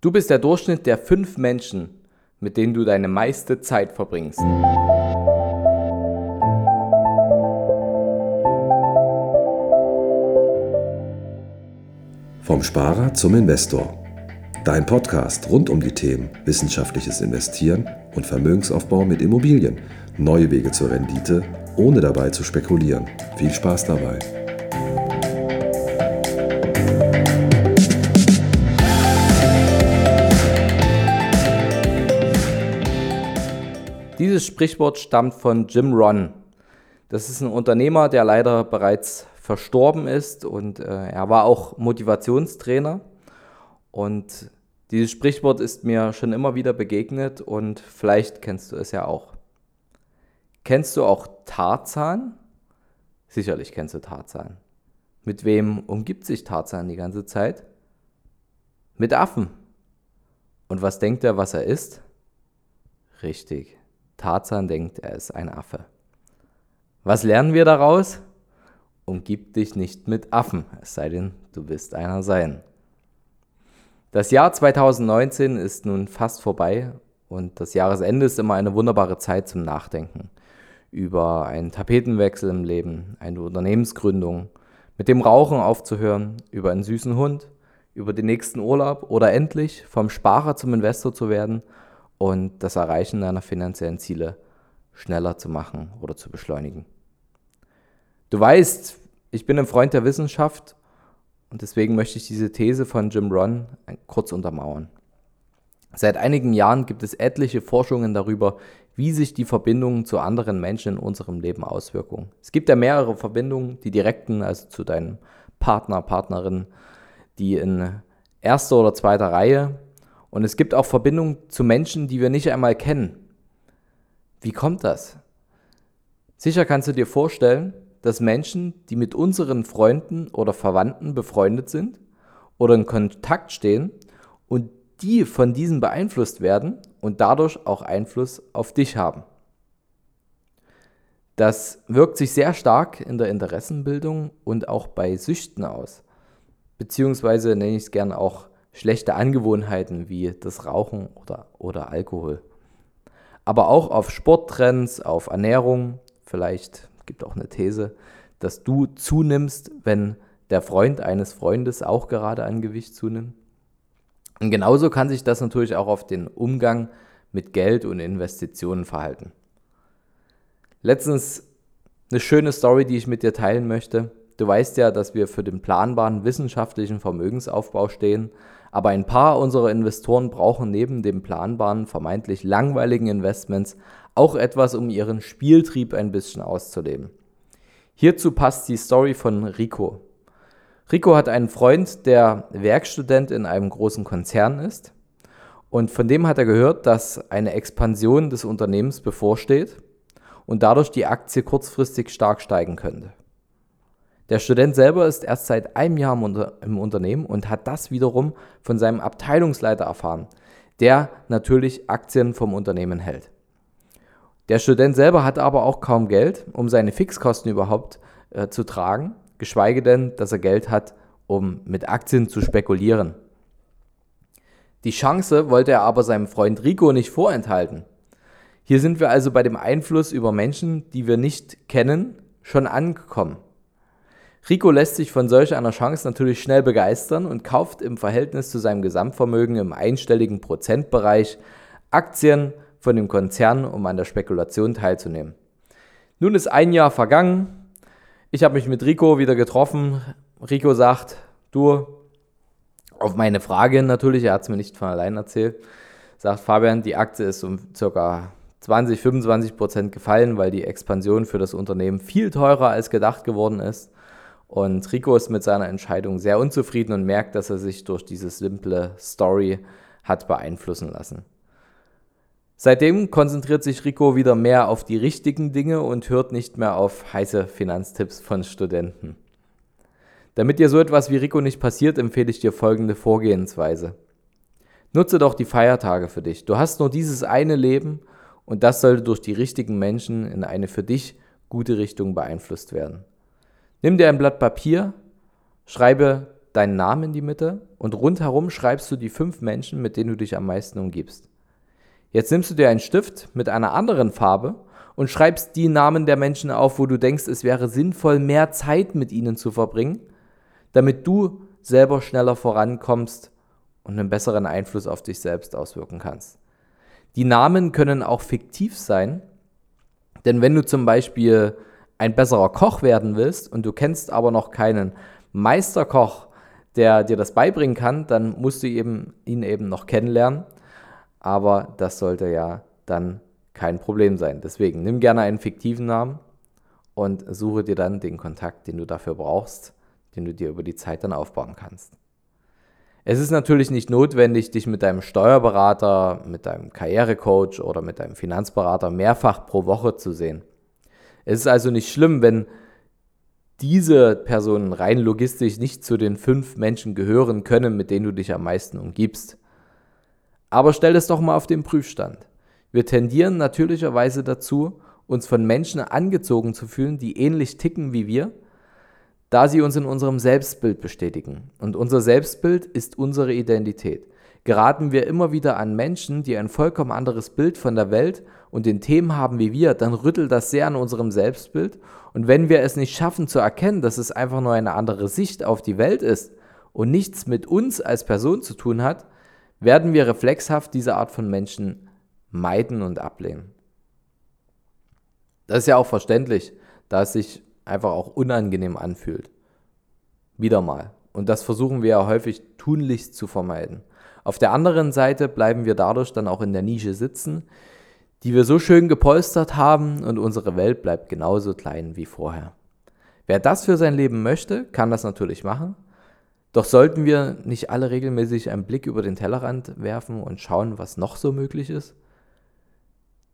Du bist der Durchschnitt der fünf Menschen, mit denen du deine meiste Zeit verbringst. Vom Sparer zum Investor. Dein Podcast rund um die Themen wissenschaftliches Investieren und Vermögensaufbau mit Immobilien. Neue Wege zur Rendite, ohne dabei zu spekulieren. Viel Spaß dabei. Sprichwort stammt von Jim Ron. Das ist ein Unternehmer, der leider bereits verstorben ist und äh, er war auch Motivationstrainer. Und dieses Sprichwort ist mir schon immer wieder begegnet und vielleicht kennst du es ja auch. Kennst du auch Tarzan? Sicherlich kennst du Tarzan. Mit wem umgibt sich Tarzan die ganze Zeit? Mit Affen. Und was denkt er, was er ist? Richtig, Tarzan denkt, er ist ein Affe. Was lernen wir daraus? Umgib dich nicht mit Affen, es sei denn, du willst einer sein. Das Jahr 2019 ist nun fast vorbei und das Jahresende ist immer eine wunderbare Zeit zum Nachdenken über einen Tapetenwechsel im Leben, eine Unternehmensgründung, mit dem Rauchen aufzuhören, über einen süßen Hund, über den nächsten Urlaub oder endlich vom Sparer zum Investor zu werden und das Erreichen deiner finanziellen Ziele schneller zu machen oder zu beschleunigen. Du weißt, ich bin ein Freund der Wissenschaft und deswegen möchte ich diese These von Jim Ron kurz untermauern. Seit einigen Jahren gibt es etliche Forschungen darüber, wie sich die Verbindungen zu anderen Menschen in unserem Leben auswirken. Es gibt ja mehrere Verbindungen, die direkten, also zu deinem Partner, Partnerin, die in erster oder zweiter Reihe und es gibt auch Verbindungen zu Menschen, die wir nicht einmal kennen. Wie kommt das? Sicher kannst du dir vorstellen, dass Menschen, die mit unseren Freunden oder Verwandten befreundet sind oder in Kontakt stehen und die von diesen beeinflusst werden und dadurch auch Einfluss auf dich haben. Das wirkt sich sehr stark in der Interessenbildung und auch bei Süchten aus. Beziehungsweise nenne ich es gerne auch schlechte Angewohnheiten wie das Rauchen oder, oder Alkohol. Aber auch auf Sporttrends, auf Ernährung, vielleicht gibt auch eine These, dass du zunimmst, wenn der Freund eines Freundes auch gerade an Gewicht zunimmt. Und genauso kann sich das natürlich auch auf den Umgang mit Geld und Investitionen verhalten. Letztens eine schöne Story, die ich mit dir teilen möchte. Du weißt ja, dass wir für den planbaren wissenschaftlichen Vermögensaufbau stehen, aber ein paar unserer Investoren brauchen neben dem planbaren, vermeintlich langweiligen Investments auch etwas, um ihren Spieltrieb ein bisschen auszuleben. Hierzu passt die Story von Rico. Rico hat einen Freund, der Werkstudent in einem großen Konzern ist. Und von dem hat er gehört, dass eine Expansion des Unternehmens bevorsteht und dadurch die Aktie kurzfristig stark steigen könnte. Der Student selber ist erst seit einem Jahr im, Unternehmen und hat das wiederum von seinem Abteilungsleiter erfahren, der natürlich Aktien vom Unternehmen hält. Der Student selber hat aber auch kaum Geld, um seine Fixkosten überhaupt äh, zu tragen, geschweige denn, dass er Geld hat, um mit Aktien zu spekulieren. Die Chance wollte er aber seinem Freund Rico nicht vorenthalten. Hier sind wir also bei dem Einfluss über Menschen, die wir nicht kennen, schon angekommen. Rico lässt sich von solch einer Chance natürlich schnell begeistern und kauft im Verhältnis zu seinem Gesamtvermögen im einstelligen Prozentbereich Aktien von dem Konzern, um an der Spekulation teilzunehmen. Nun ist ein Jahr vergangen. Ich habe mich mit Rico wieder getroffen. Rico sagt, du, auf meine Frage natürlich, er hat es mir nicht von allein erzählt, sagt Fabian, die Aktie ist um ca. 20, 25 Prozent gefallen, weil die Expansion für das Unternehmen viel teurer als gedacht geworden ist. Und Rico ist mit seiner Entscheidung sehr unzufrieden und merkt, dass er sich durch diese simple Story hat beeinflussen lassen. Seitdem konzentriert sich Rico wieder mehr auf die richtigen Dinge und hört nicht mehr auf heiße Finanztipps von Studenten. Damit dir so etwas wie Rico nicht passiert, empfehle ich dir folgende Vorgehensweise. Nutze doch die Feiertage für dich. Du hast nur dieses eine Leben und das sollte durch die richtigen Menschen in eine für dich gute Richtung beeinflusst werden. Nimm dir ein Blatt Papier, schreibe deinen Namen in die Mitte und rundherum schreibst du die fünf Menschen, mit denen du dich am meisten umgibst. Jetzt nimmst du dir einen Stift mit einer anderen Farbe und schreibst die Namen der Menschen auf, wo du denkst, es wäre sinnvoll, mehr Zeit mit ihnen zu verbringen, damit du selber schneller vorankommst und einen besseren Einfluss auf dich selbst auswirken kannst. Die Namen können auch fiktiv sein, denn wenn du zum Beispiel ein besserer Koch werden willst und du kennst aber noch keinen Meisterkoch, der dir das beibringen kann, dann musst du eben, ihn eben noch kennenlernen. Aber das sollte ja dann kein Problem sein. Deswegen nimm gerne einen fiktiven Namen und suche dir dann den Kontakt, den du dafür brauchst, den du dir über die Zeit dann aufbauen kannst. Es ist natürlich nicht notwendig, dich mit deinem Steuerberater, mit deinem Karrierecoach oder mit deinem Finanzberater mehrfach pro Woche zu sehen. Es ist also nicht schlimm, wenn diese Personen rein logistisch nicht zu den fünf Menschen gehören können, mit denen du dich am meisten umgibst. Aber stell es doch mal auf den Prüfstand. Wir tendieren natürlicherweise dazu, uns von Menschen angezogen zu fühlen, die ähnlich ticken wie wir, da sie uns in unserem Selbstbild bestätigen. Und unser Selbstbild ist unsere Identität. Geraten wir immer wieder an Menschen, die ein vollkommen anderes Bild von der Welt und den Themen haben wie wir, dann rüttelt das sehr an unserem Selbstbild. Und wenn wir es nicht schaffen zu erkennen, dass es einfach nur eine andere Sicht auf die Welt ist und nichts mit uns als Person zu tun hat, werden wir reflexhaft diese Art von Menschen meiden und ablehnen. Das ist ja auch verständlich, da es sich einfach auch unangenehm anfühlt. Wieder mal. Und das versuchen wir ja häufig tunlichst zu vermeiden. Auf der anderen Seite bleiben wir dadurch dann auch in der Nische sitzen, die wir so schön gepolstert haben und unsere Welt bleibt genauso klein wie vorher. Wer das für sein Leben möchte, kann das natürlich machen. Doch sollten wir nicht alle regelmäßig einen Blick über den Tellerrand werfen und schauen, was noch so möglich ist?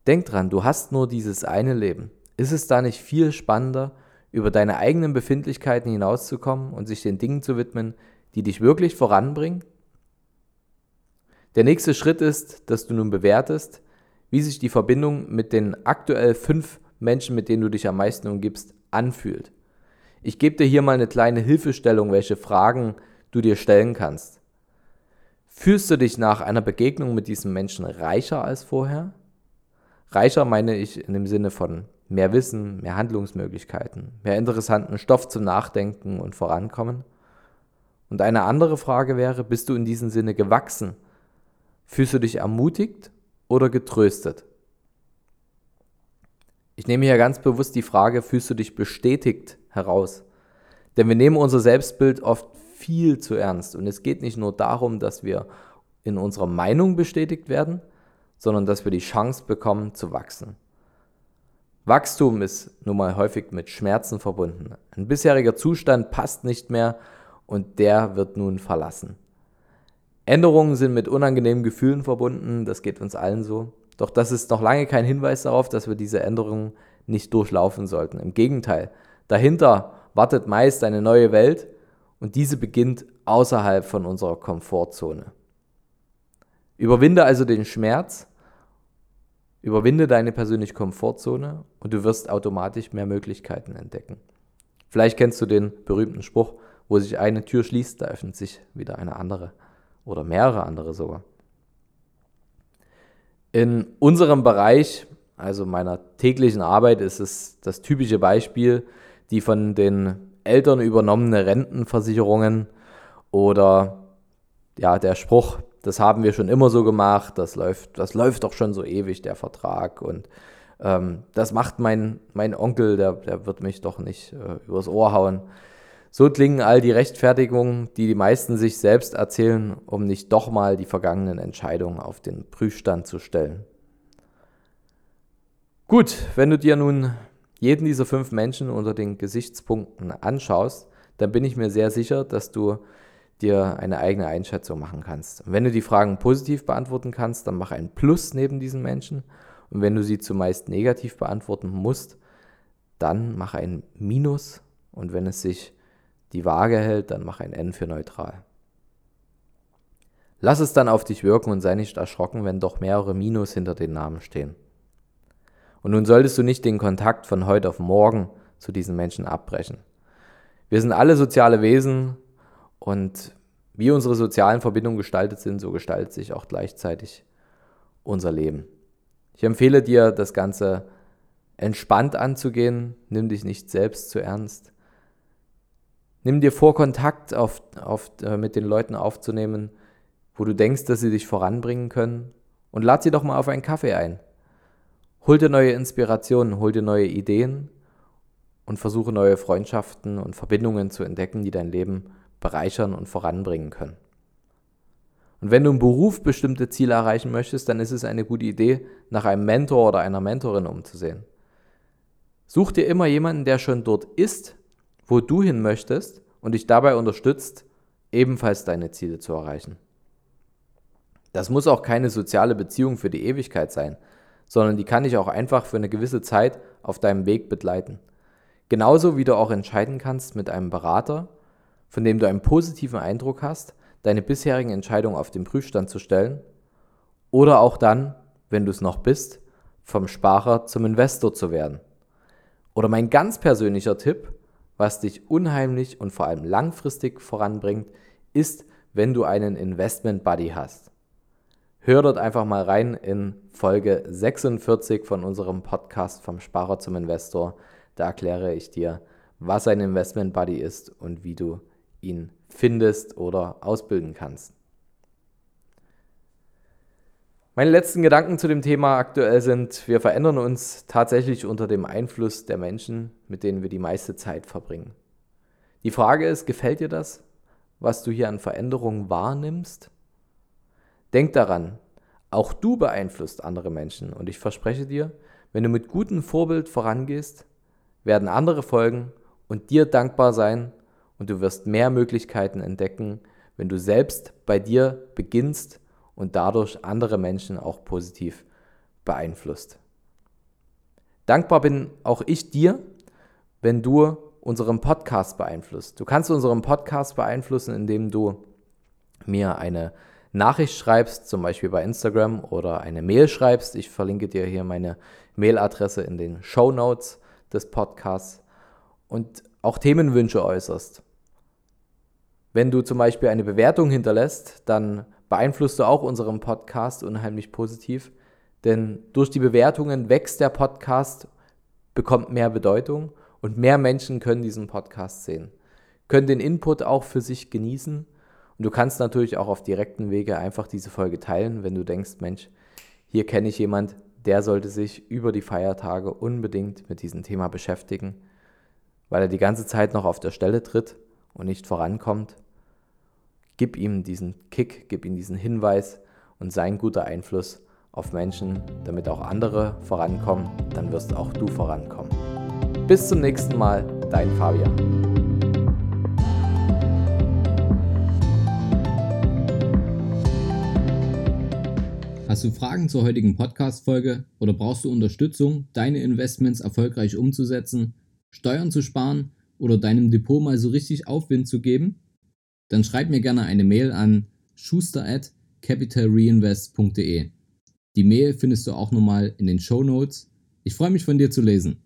Denk dran, du hast nur dieses eine Leben. Ist es da nicht viel spannender, über deine eigenen Befindlichkeiten hinauszukommen und sich den Dingen zu widmen, die dich wirklich voranbringen? Der nächste Schritt ist, dass du nun bewertest, wie sich die Verbindung mit den aktuell fünf Menschen, mit denen du dich am meisten umgibst, anfühlt. Ich gebe dir hier mal eine kleine Hilfestellung, welche Fragen du dir stellen kannst. Fühlst du dich nach einer Begegnung mit diesem Menschen reicher als vorher? Reicher meine ich in dem Sinne von mehr Wissen, mehr Handlungsmöglichkeiten, mehr interessanten Stoff zum Nachdenken und Vorankommen? Und eine andere Frage wäre, bist du in diesem Sinne gewachsen? Fühlst du dich ermutigt oder getröstet? Ich nehme hier ganz bewusst die Frage, fühlst du dich bestätigt heraus? Denn wir nehmen unser Selbstbild oft viel zu ernst. Und es geht nicht nur darum, dass wir in unserer Meinung bestätigt werden, sondern dass wir die Chance bekommen zu wachsen. Wachstum ist nun mal häufig mit Schmerzen verbunden. Ein bisheriger Zustand passt nicht mehr und der wird nun verlassen. Änderungen sind mit unangenehmen Gefühlen verbunden, das geht uns allen so. Doch das ist noch lange kein Hinweis darauf, dass wir diese Änderungen nicht durchlaufen sollten. Im Gegenteil, dahinter wartet meist eine neue Welt und diese beginnt außerhalb von unserer Komfortzone. Überwinde also den Schmerz, überwinde deine persönliche Komfortzone und du wirst automatisch mehr Möglichkeiten entdecken. Vielleicht kennst du den berühmten Spruch, wo sich eine Tür schließt, da öffnet sich wieder eine andere oder mehrere andere sogar. In unserem Bereich, also meiner täglichen Arbeit, ist es das typische Beispiel, die von den Eltern übernommene Rentenversicherungen oder ja, der Spruch, das haben wir schon immer so gemacht, das läuft, das läuft doch schon so ewig, der Vertrag. Und ähm, das macht mein, mein Onkel, der, der wird mich doch nicht äh, übers Ohr hauen. So klingen all die Rechtfertigungen, die die meisten sich selbst erzählen, um nicht doch mal die vergangenen Entscheidungen auf den Prüfstand zu stellen. Gut, wenn du dir nun jeden dieser fünf Menschen unter den Gesichtspunkten anschaust, dann bin ich mir sehr sicher, dass du dir eine eigene Einschätzung machen kannst. Und wenn du die Fragen positiv beantworten kannst, dann mach ein Plus neben diesen Menschen. Und wenn du sie zumeist negativ beantworten musst, dann mach ein Minus. Und wenn es sich die Waage hält, dann mach ein N für neutral. Lass es dann auf dich wirken und sei nicht erschrocken, wenn doch mehrere Minus hinter den Namen stehen. Und nun solltest du nicht den Kontakt von heute auf morgen zu diesen Menschen abbrechen. Wir sind alle soziale Wesen und wie unsere sozialen Verbindungen gestaltet sind, so gestaltet sich auch gleichzeitig unser Leben. Ich empfehle dir, das Ganze entspannt anzugehen. Nimm dich nicht selbst zu ernst. Nimm dir vor, Kontakt auf, auf, äh, mit den Leuten aufzunehmen, wo du denkst, dass sie dich voranbringen können. Und lad sie doch mal auf einen Kaffee ein. Hol dir neue Inspirationen, hol dir neue Ideen und versuche neue Freundschaften und Verbindungen zu entdecken, die dein Leben bereichern und voranbringen können. Und wenn du im Beruf bestimmte Ziele erreichen möchtest, dann ist es eine gute Idee, nach einem Mentor oder einer Mentorin umzusehen. Such dir immer jemanden, der schon dort ist, wo du hin möchtest und dich dabei unterstützt, ebenfalls deine Ziele zu erreichen. Das muss auch keine soziale Beziehung für die Ewigkeit sein, sondern die kann dich auch einfach für eine gewisse Zeit auf deinem Weg begleiten. Genauso wie du auch entscheiden kannst mit einem Berater, von dem du einen positiven Eindruck hast, deine bisherigen Entscheidungen auf den Prüfstand zu stellen oder auch dann, wenn du es noch bist, vom Sparer zum Investor zu werden. Oder mein ganz persönlicher Tipp, was dich unheimlich und vor allem langfristig voranbringt, ist, wenn du einen Investment Buddy hast. Hör dort einfach mal rein in Folge 46 von unserem Podcast vom Sparer zum Investor. Da erkläre ich dir, was ein Investment Buddy ist und wie du ihn findest oder ausbilden kannst. Meine letzten Gedanken zu dem Thema aktuell sind, wir verändern uns tatsächlich unter dem Einfluss der Menschen, mit denen wir die meiste Zeit verbringen. Die Frage ist, gefällt dir das, was du hier an Veränderungen wahrnimmst? Denk daran, auch du beeinflusst andere Menschen und ich verspreche dir, wenn du mit gutem Vorbild vorangehst, werden andere folgen und dir dankbar sein und du wirst mehr Möglichkeiten entdecken, wenn du selbst bei dir beginnst und dadurch andere Menschen auch positiv beeinflusst. Dankbar bin auch ich dir, wenn du unseren Podcast beeinflusst. Du kannst unseren Podcast beeinflussen, indem du mir eine Nachricht schreibst, zum Beispiel bei Instagram oder eine Mail schreibst. Ich verlinke dir hier meine Mailadresse in den Show Notes des Podcasts und auch Themenwünsche äußerst. Wenn du zum Beispiel eine Bewertung hinterlässt, dann beeinflusst du auch unseren Podcast unheimlich positiv, denn durch die Bewertungen wächst der Podcast, bekommt mehr Bedeutung und mehr Menschen können diesen Podcast sehen, können den Input auch für sich genießen. Und du kannst natürlich auch auf direkten Wege einfach diese Folge teilen, wenn du denkst, Mensch, hier kenne ich jemand, der sollte sich über die Feiertage unbedingt mit diesem Thema beschäftigen, weil er die ganze Zeit noch auf der Stelle tritt und nicht vorankommt Gib ihm diesen Kick, gib ihm diesen Hinweis und sei ein guter Einfluss auf Menschen, damit auch andere vorankommen, dann wirst auch du vorankommen. Bis zum nächsten Mal, dein Fabian. Hast du Fragen zur heutigen Podcast-Folge oder brauchst du Unterstützung, deine Investments erfolgreich umzusetzen, Steuern zu sparen oder deinem Depot mal so richtig Aufwind zu geben? Dann schreib mir gerne eine Mail an schuster at capitalreinvest.de. Die Mail findest du auch nochmal in den Show Notes. Ich freue mich von dir zu lesen.